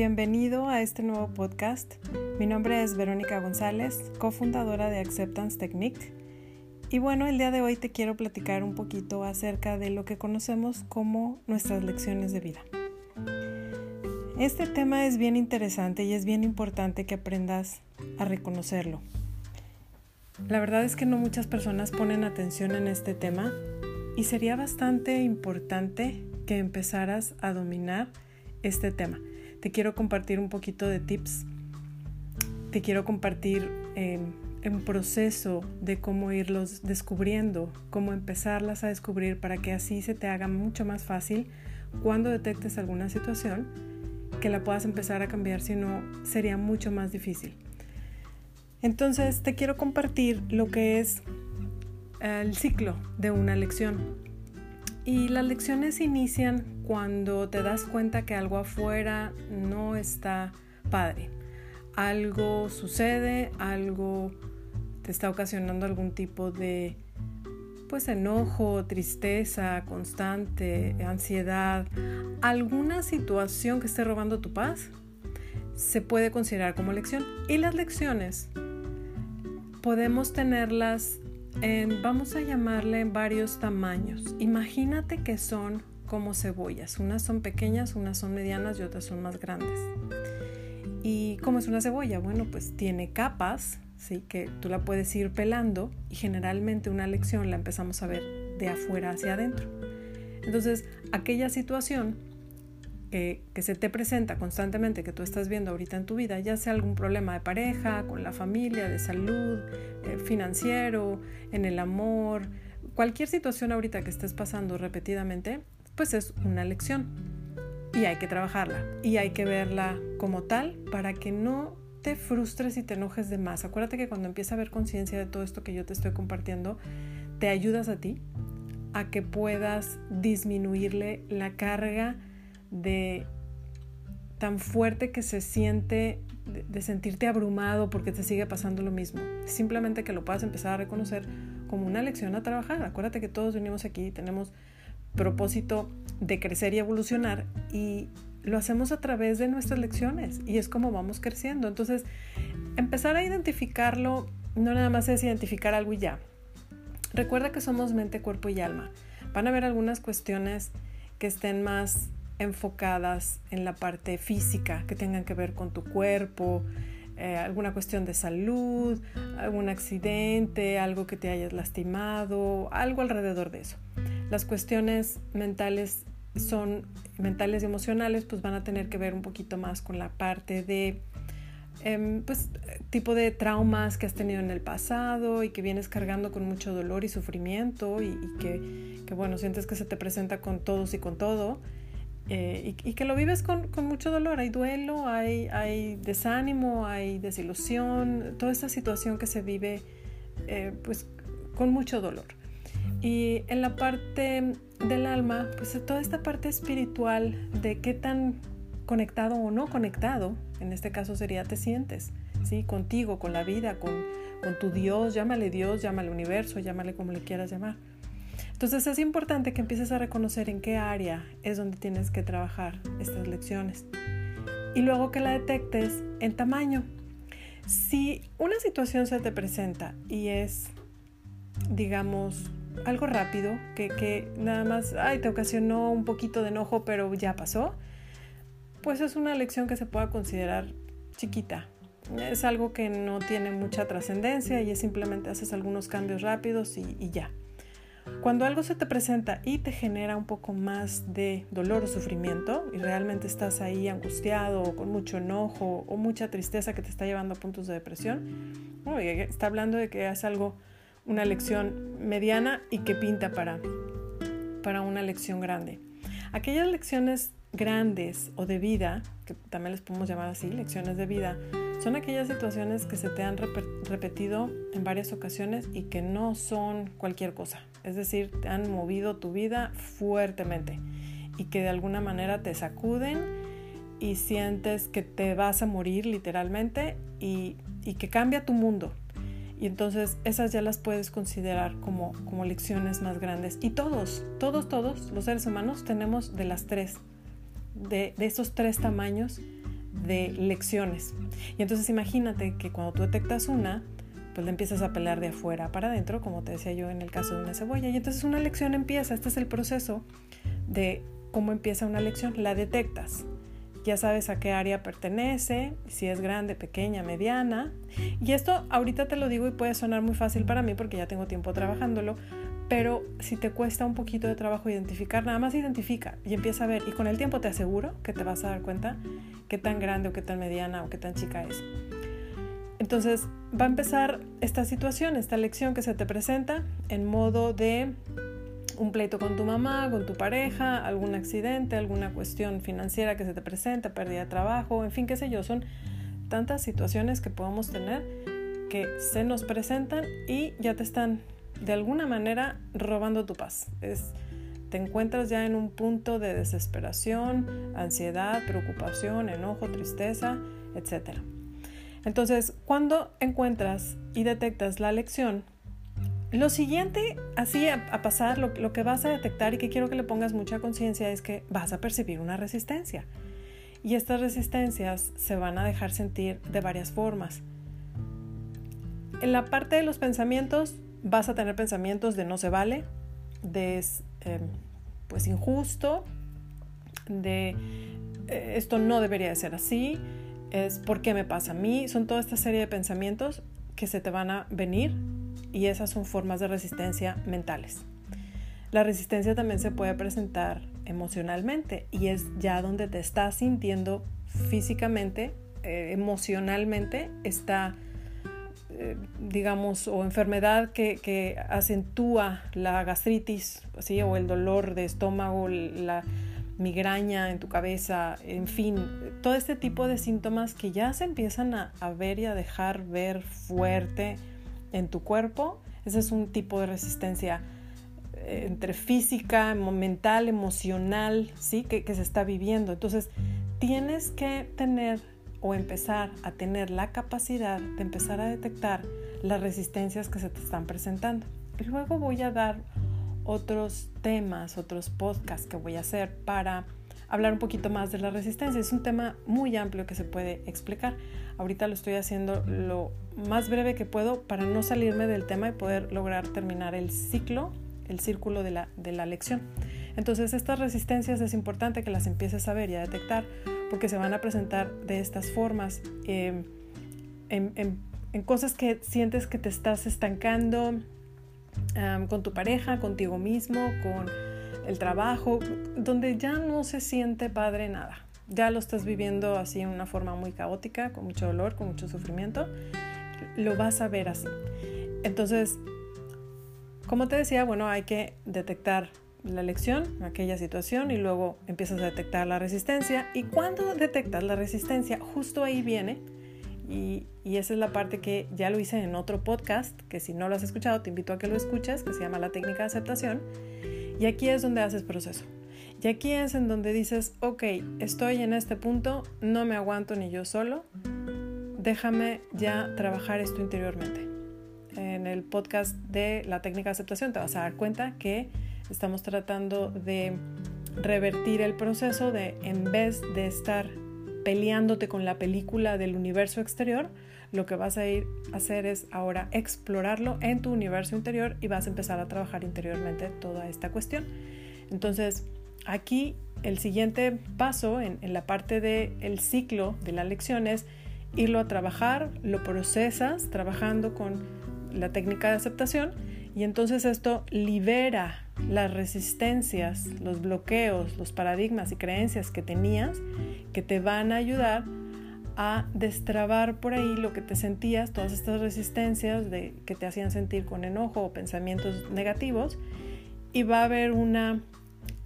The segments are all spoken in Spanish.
Bienvenido a este nuevo podcast. Mi nombre es Verónica González, cofundadora de Acceptance Technique. Y bueno, el día de hoy te quiero platicar un poquito acerca de lo que conocemos como nuestras lecciones de vida. Este tema es bien interesante y es bien importante que aprendas a reconocerlo. La verdad es que no muchas personas ponen atención en este tema y sería bastante importante que empezaras a dominar este tema. Te quiero compartir un poquito de tips, te quiero compartir eh, un proceso de cómo irlos descubriendo, cómo empezarlas a descubrir para que así se te haga mucho más fácil cuando detectes alguna situación que la puedas empezar a cambiar, si no sería mucho más difícil. Entonces te quiero compartir lo que es el ciclo de una lección. Y las lecciones inician cuando te das cuenta que algo afuera no está padre. Algo sucede, algo te está ocasionando algún tipo de pues enojo, tristeza constante, ansiedad, alguna situación que esté robando tu paz, se puede considerar como lección. Y las lecciones podemos tenerlas vamos a llamarle varios tamaños. Imagínate que son como cebollas. Unas son pequeñas, unas son medianas y otras son más grandes. ¿Y cómo es una cebolla? Bueno, pues tiene capas, ¿sí? que tú la puedes ir pelando y generalmente una lección la empezamos a ver de afuera hacia adentro. Entonces, aquella situación que, se te presenta constantemente, que tú estás viendo ahorita en tu vida, ya sea algún problema de pareja, con la familia, de salud, eh, financiero, en el amor, cualquier situación ahorita que estés pasando repetidamente, pues es una lección y hay que trabajarla y hay que verla como tal para que no te frustres y te enojes de más. Acuérdate que cuando empieza a haber conciencia de todo esto que yo te estoy compartiendo, te ayudas a ti a que puedas disminuirle la carga de tan fuerte que se siente de, sentirte abrumado porque te sigue pasando lo mismo. Simplemente que lo puedas empezar a reconocer como una lección a trabajar. Acuérdate que todos venimos aquí y tenemos propósito de crecer y evolucionar y lo hacemos a través de nuestras lecciones y es como vamos creciendo. Entonces, empezar a identificarlo no nada más es identificar algo y ya. Recuerda que somos mente, cuerpo y alma. Van a haber algunas cuestiones que estén más enfocadas en la parte física, que tengan que ver con tu cuerpo, eh, alguna cuestión de salud, algún accidente, algo que te hayas lastimado, algo alrededor de eso. Las cuestiones mentales son mentales y emocionales, pues van a tener que ver un poquito más con la parte de em, pues tipo de traumas que has tenido en el pasado y que vienes cargando con mucho dolor y sufrimiento y, que, que, bueno, sientes que se te presenta con todos y con todo eh, y, que lo vives con, mucho dolor. Hay duelo, hay, desánimo, hay desilusión, toda esta situación que se vive eh, pues con mucho dolor. Y en la parte del alma, pues toda esta parte espiritual de qué tan conectado o no conectado, en este caso sería te sientes, ¿sí? Contigo, con la vida, con, con tu Dios, llámale Dios, llámale universo, llámale como le quieras llamar. Entonces es importante que empieces a reconocer en qué área es donde tienes que trabajar estas lecciones. Y luego que la detectes en tamaño. Si una situación se te presenta y es, digamos, algo rápido, que, que nada más, ay, te ocasionó un poquito de enojo, pero ya pasó, pues es una lección que se pueda considerar chiquita. Es algo que no tiene mucha trascendencia y es simplemente haces algunos cambios rápidos y ya. Cuando algo se te presenta y te genera un poco más de dolor o sufrimiento y realmente estás ahí angustiado o con mucho enojo o mucha tristeza que te está llevando a puntos de depresión, está hablando de que es algo, una lección mediana y que pinta para, para una lección grande. Aquellas lecciones grandes o de vida, que también les podemos llamar así, lecciones de vida, son aquellas situaciones que se te han repetido en varias ocasiones y que no son cualquier cosa. Es decir, te han movido tu vida fuertemente y que de alguna manera te sacuden y sientes que te vas a morir literalmente y, que cambia tu mundo. Y entonces esas ya las puedes considerar como, como lecciones más grandes. Y todos, todos, todos los seres humanos tenemos de las tres, de, de esos tres tamaños de lecciones. Y entonces imagínate que cuando tú detectas una, pues le empiezas a pelar de afuera para adentro, como te decía yo en el caso de una cebolla. Y entonces una lección empieza, este es el proceso de cómo empieza una lección, la detectas. Ya sabes a qué área pertenece, si es grande, pequeña, mediana. Y esto ahorita te lo digo y puede sonar muy fácil para mí porque ya tengo tiempo trabajándolo, pero si te cuesta un poquito de trabajo identificar, nada más identifica y empieza a ver. Y con el tiempo te aseguro que te vas a dar cuenta qué tan grande o qué tan mediana o qué tan chica es. Entonces va a empezar esta situación, esta lección que se te presenta en modo de un pleito con tu mamá, con tu pareja, algún accidente, alguna cuestión financiera que se te presenta, pérdida de trabajo, en fin, qué sé yo, son tantas situaciones que podemos tener que se nos presentan y ya te están de alguna manera robando tu paz. Es, te encuentras ya en un punto de desesperación, ansiedad, preocupación, enojo, tristeza, etc. Entonces, cuando encuentras y detectas la lección, lo siguiente, así a, pasar, lo, lo, que vas a detectar y que quiero que le pongas mucha conciencia es que vas a percibir una resistencia. Y estas resistencias se van a dejar sentir de varias formas. En la parte de los pensamientos vas a tener pensamientos de no se vale, de em, pues injusto, de eh, esto no debería de ser así, es por qué me pasa a mí, son toda esta serie de pensamientos que se te van a venir y esas son formas de resistencia mentales. La resistencia también se puede presentar emocionalmente y es ya donde te estás sintiendo físicamente, eh, emocionalmente, está, eh, digamos, o enfermedad que, acentúa la gastritis, ¿sí? o el dolor de estómago, la migraña en tu cabeza, en fin, todo este tipo de síntomas que ya se empiezan a, a ver y a dejar ver fuerte en tu cuerpo. Ese es un tipo de resistencia eh, entre física, mental, emocional, ¿sí? Que, que se está viviendo. Entonces, tienes que tener o empezar a tener la capacidad de empezar a detectar las resistencias que se te están presentando. Y luego voy a dar otros temas, otros podcasts que voy a hacer para hablar un poquito más de la resistencia. Es un tema muy amplio que se puede explicar. Ahorita lo estoy haciendo lo más breve que puedo para no salirme del tema y poder lograr terminar el ciclo, el círculo de la, de la lección. Entonces estas resistencias es importante que las empieces a ver y a detectar porque se van a presentar de estas formas em, en, en, cosas que sientes que te estás estancando con tu pareja, contigo mismo, con el trabajo, donde ya no se siente padre nada ya lo estás viviendo así en una forma muy caótica, con mucho dolor, con mucho sufrimiento, lo vas a ver así. Entonces, como te decía, bueno, hay que detectar la lección, aquella situación, y luego empiezas a detectar la resistencia. Y cuando detectas la resistencia, justo ahí viene, y, y, esa es la parte que ya lo hice en otro podcast, que si no lo has escuchado, te invito a que lo escuches, que se llama La técnica de aceptación. Y aquí es donde haces proceso. Y aquí es en donde dices, ok, estoy en este punto, no me aguanto ni yo solo, déjame ya trabajar esto interiormente. En el podcast de la técnica de aceptación te vas a dar cuenta que estamos tratando de revertir el proceso de en vez de estar peleándote con la película del universo exterior, lo que vas a ir a hacer es ahora explorarlo en tu universo interior y vas a empezar a trabajar interiormente toda esta cuestión. Entonces, Aquí el siguiente paso en, la parte del ciclo de la lección es irlo a trabajar, lo procesas trabajando con la técnica de aceptación y entonces esto libera las resistencias, los bloqueos, los paradigmas y creencias que tenías que te van a ayudar a destrabar por ahí lo que te sentías, todas estas resistencias de, que te hacían sentir con enojo o pensamientos negativos. Y va a haber una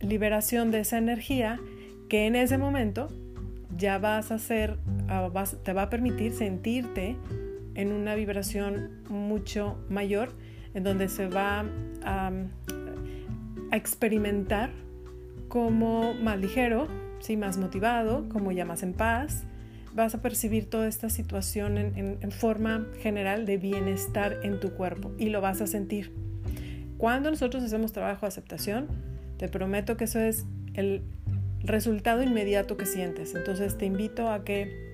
liberación de esa energía que en ese momento ya vas a hacer, ah, te va a permitir sentirte en una vibración mucho mayor, en donde se va a, experimentar como más ligero, ¿sí? más motivado, como ya más en paz. Vas a percibir toda esta situación en forma general de bienestar en tu cuerpo y lo vas a sentir. Cuando nosotros hacemos trabajo de aceptación, te prometo que eso es el resultado inmediato que sientes. Entonces te invito a que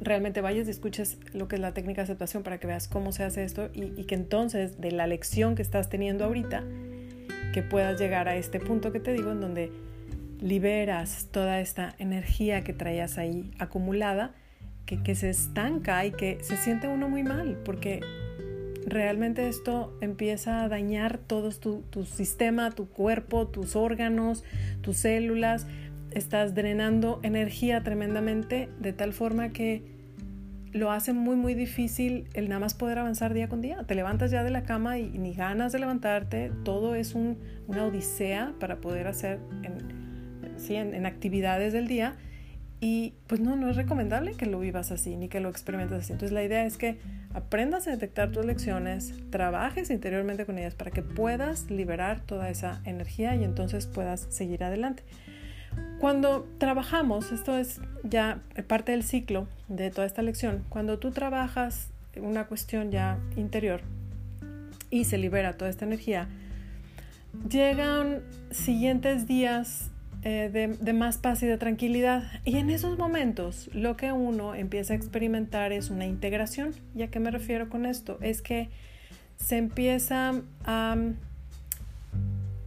realmente vayas y escuches lo que es la técnica de aceptación para que veas cómo se hace esto y, que entonces de la lección que estás teniendo ahorita, que puedas llegar a este punto que te digo en donde liberas toda esta energía que traías ahí acumulada, que, se estanca y que se siente uno muy mal, porque realmente esto empieza a dañar todo tu, tu sistema, tu cuerpo, tus órganos, tus células, estás drenando energía tremendamente de tal forma que lo hace muy muy difícil el nada más poder avanzar día con día. Te levantas ya de la cama y, ni ganas de levantarte, todo es una odisea para poder hacer en, en, actividades del día y pues no, no es recomendable que lo vivas así ni que lo experimentes así. Entonces la idea es que aprendas a detectar tus lecciones, trabajes interiormente con ellas para que puedas liberar toda esa energía y entonces puedas seguir adelante. Cuando trabajamos, esto es ya parte del ciclo de toda esta lección, cuando tú trabajas una cuestión ya interior y se libera toda esta energía, llegan siguientes días eh, de, de, más paz y de tranquilidad. Y en esos momentos lo que uno empieza a experimentar es una integración. ¿Y a qué me refiero con esto? Es que se empieza a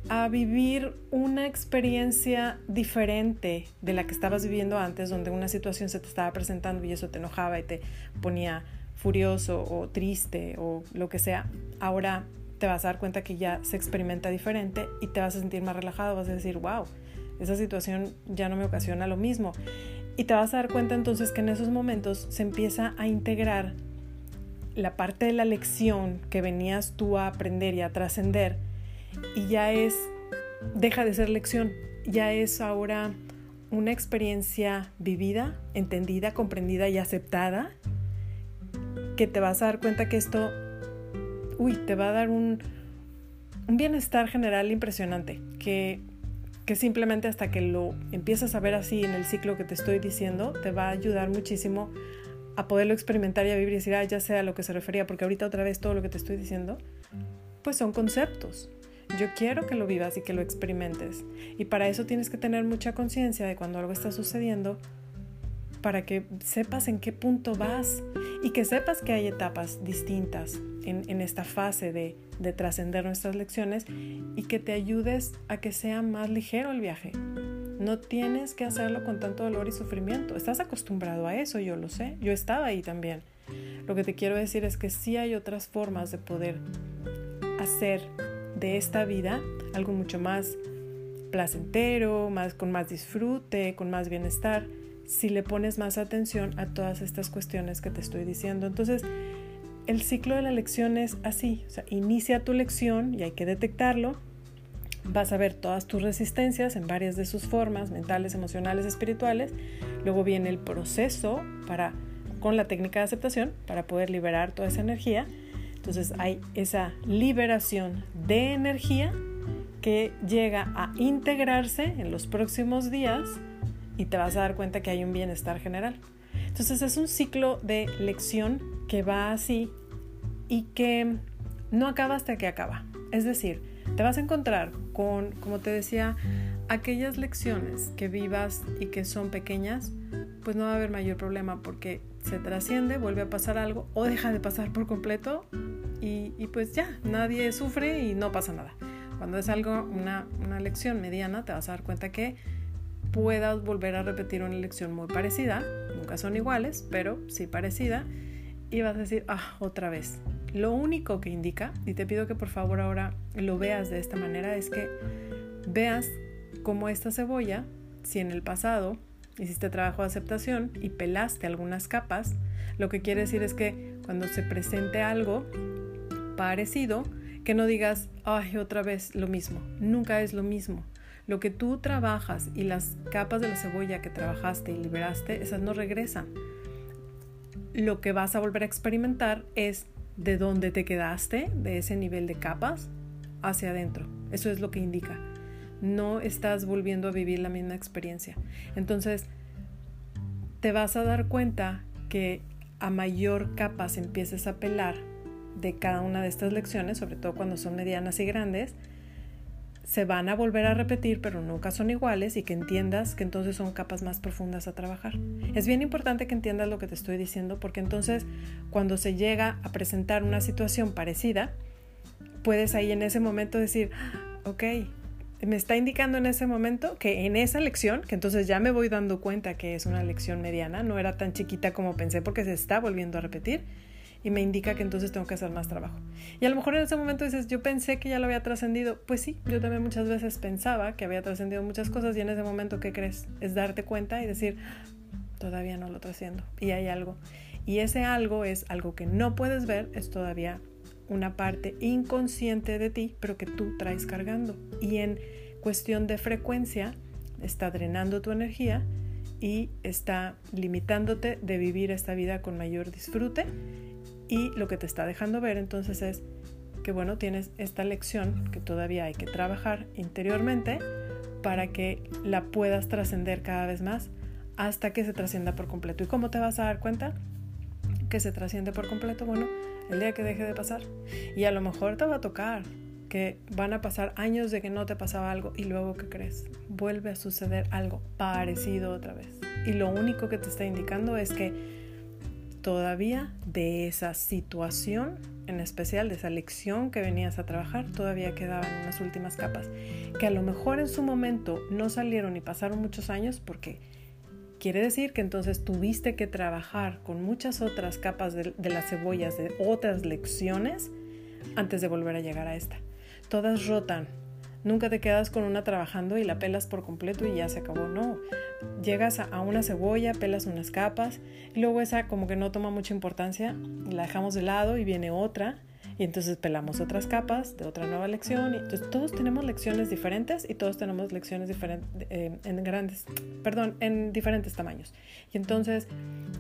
a vivir una experiencia diferente de la que estabas viviendo antes, donde una situación se te estaba presentando y eso te enojaba y te ponía furioso o triste o lo que sea. Ahora te vas a dar cuenta que ya se experimenta diferente y te vas a sentir más relajado, vas a decir, wow, esa situación ya no me ocasiona lo mismo. Y te vas a dar cuenta entonces que en esos momentos se empieza a integrar la parte de la lección que venías tú a aprender y a trascender y ya es, deja de ser lección, ya es ahora una experiencia vivida, entendida, comprendida y aceptada, que te vas a dar cuenta que esto, uy, te va a dar un, un bienestar general impresionante, que, que simplemente hasta que lo empiezas a ver así en el ciclo que te estoy diciendo, te va a ayudar muchísimo a poderlo experimentar y a vivir y decir, ah, ya sé a lo que se refería, porque ahorita otra vez todo lo que te estoy diciendo, pues son conceptos. Yo quiero que lo vivas y que lo experimentes. Y para eso tienes que tener mucha conciencia de cuando algo está sucediendo, para que sepas en qué punto vas y que sepas que hay etapas distintas en, esta fase de, de trascender nuestras lecciones y que te ayudes a que sea más ligero el viaje. No tienes que hacerlo con tanto dolor y sufrimiento. Estás acostumbrado a eso, yo lo sé. Yo estaba ahí también. Lo que te quiero decir es que sí hay otras formas de poder hacer de esta vida, algo mucho más placentero, más, con más disfrute, con más bienestar, si le pones más atención a todas estas cuestiones que te estoy diciendo. Entonces, el ciclo de la lección es así, inicia tu lección y hay que detectarlo, vas a ver todas tus resistencias en varias de sus formas, mentales, emocionales, espirituales, luego viene el proceso para, con la técnica de aceptación para poder liberar toda esa energía entonces hay esa liberación de energía que llega a integrarse en los próximos días y te vas a dar cuenta que hay un bienestar general. Entonces es un ciclo de lección que va así y que no acaba hasta que acaba. Es decir, te vas a encontrar con, como te decía, aquellas lecciones que vivas y que son pequeñas, pues no va a haber mayor problema porque se trasciende, vuelve a pasar algo o deja de pasar por completo y, pues ya, nadie sufre y no pasa nada. Cuando es algo, una, una lección mediana, te vas a dar cuenta que puedas volver a repetir una lección muy parecida, nunca son iguales, pero sí parecida, y vas a decir, ah, otra vez. Lo único que indica, y te pido que por favor ahora lo veas de esta manera, es que veas cómo esta cebolla, si en el pasado hiciste trabajo de aceptación y pelaste algunas capas, lo que quiere decir es que cuando se presente algo parecido, que no digas, ay, otra vez lo mismo. Nunca es lo mismo. Lo que tú trabajas y las capas de la cebolla que trabajaste y liberaste, esas no regresan. Lo que vas a volver a experimentar es de dónde te quedaste, de ese nivel de capas, hacia adentro. Eso es lo que indica no estás volviendo a vivir la misma experiencia. Entonces, te vas a dar cuenta que a mayor capas empieces a pelar de cada una de estas lecciones, sobre todo cuando son medianas y grandes, se van a volver a repetir, pero nunca son iguales y que entiendas que entonces son capas más profundas a trabajar. Es bien importante que entiendas lo que te estoy diciendo porque entonces cuando se llega a presentar una situación parecida, puedes ahí en ese momento decir, ok, me está indicando en ese momento que en esa lección, que entonces ya me voy dando cuenta que es una lección mediana, no era tan chiquita como pensé porque se está volviendo a repetir, y me indica que entonces tengo que hacer más trabajo. Y a lo mejor en ese momento dices, yo pensé que ya lo había trascendido. Pues sí, yo también muchas veces pensaba que había trascendido muchas cosas y en ese momento, ¿qué crees? Es darte cuenta y decir, todavía no lo trasciendo y hay algo. Y ese algo es algo que no puedes ver, es todavía una parte inconsciente de ti, pero que tú traes cargando. Y en cuestión de frecuencia, está drenando tu energía y está limitándote de vivir esta vida con mayor disfrute y lo que te está dejando ver entonces es que bueno, tienes esta lección que todavía hay que trabajar interiormente para que la puedas trascender cada vez más hasta que se trascienda por completo. ¿Y cómo te vas a dar cuenta que se trasciende por completo? Bueno, el día que deje de pasar. Y a lo mejor te va a tocar que van a pasar años de que no te pasaba algo y luego que crees, vuelve a suceder algo parecido otra vez. Y lo único que te está indicando es que todavía de esa situación, en especial de esa lección que venías a trabajar, todavía quedaban unas últimas capas, que a lo mejor en su momento no salieron y pasaron muchos años porque quiere decir que entonces tuviste que trabajar con muchas otras capas de, las cebollas, de otras lecciones, antes de volver a llegar a esta. Todas rotan, Nunca te quedas con una trabajando y la pelas por completo y ya se acabó. No, llegas a una cebolla, pelas unas capas y luego esa como que no toma mucha importancia la dejamos de lado y viene otra y entonces pelamos otras capas de otra nueva lección. Y entonces todos tenemos lecciones diferentes y todos tenemos lecciones diferentes eh, en grandes, perdón, en diferentes tamaños. Y entonces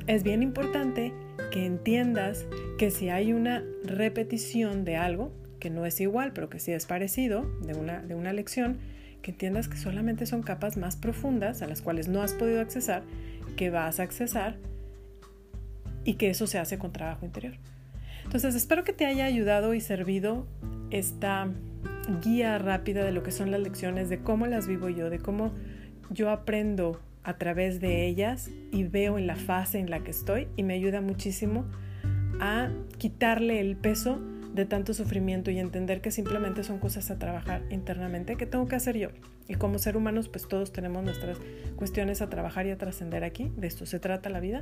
es bien importante que entiendas que si hay una repetición de algo, que no es igual, pero que sí es parecido de una, de una lección, que entiendas que solamente son capas más profundas a las cuales no has podido accesar, que vas a accesar y que eso se hace con trabajo interior. Entonces, espero que te haya ayudado y servido esta guía rápida de lo que son las lecciones, de cómo las vivo yo, de cómo yo aprendo a través de ellas y veo en la fase en la que estoy y me ayuda muchísimo a quitarle el peso de tanto sufrimiento y entender que simplemente son cosas a trabajar internamente que tengo que hacer yo. Y como ser humanos, pues todos tenemos nuestras cuestiones a trabajar y a trascender aquí. De esto se trata la vida.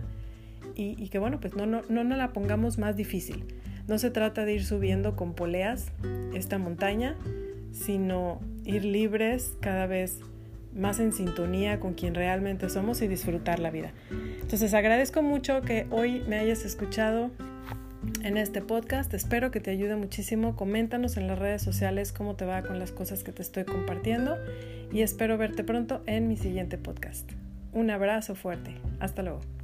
Y, que bueno, pues no, no, no nos la pongamos más difícil. No se trata de ir subiendo con poleas esta montaña, sino ir libres cada vez más en sintonía con quien realmente somos y disfrutar la vida. Entonces agradezco mucho que hoy me hayas escuchado en este podcast. Espero que te ayude muchísimo. Coméntanos en las redes sociales cómo te va con las cosas que te estoy compartiendo y espero verte pronto en mi siguiente podcast. Un abrazo fuerte. Hasta luego.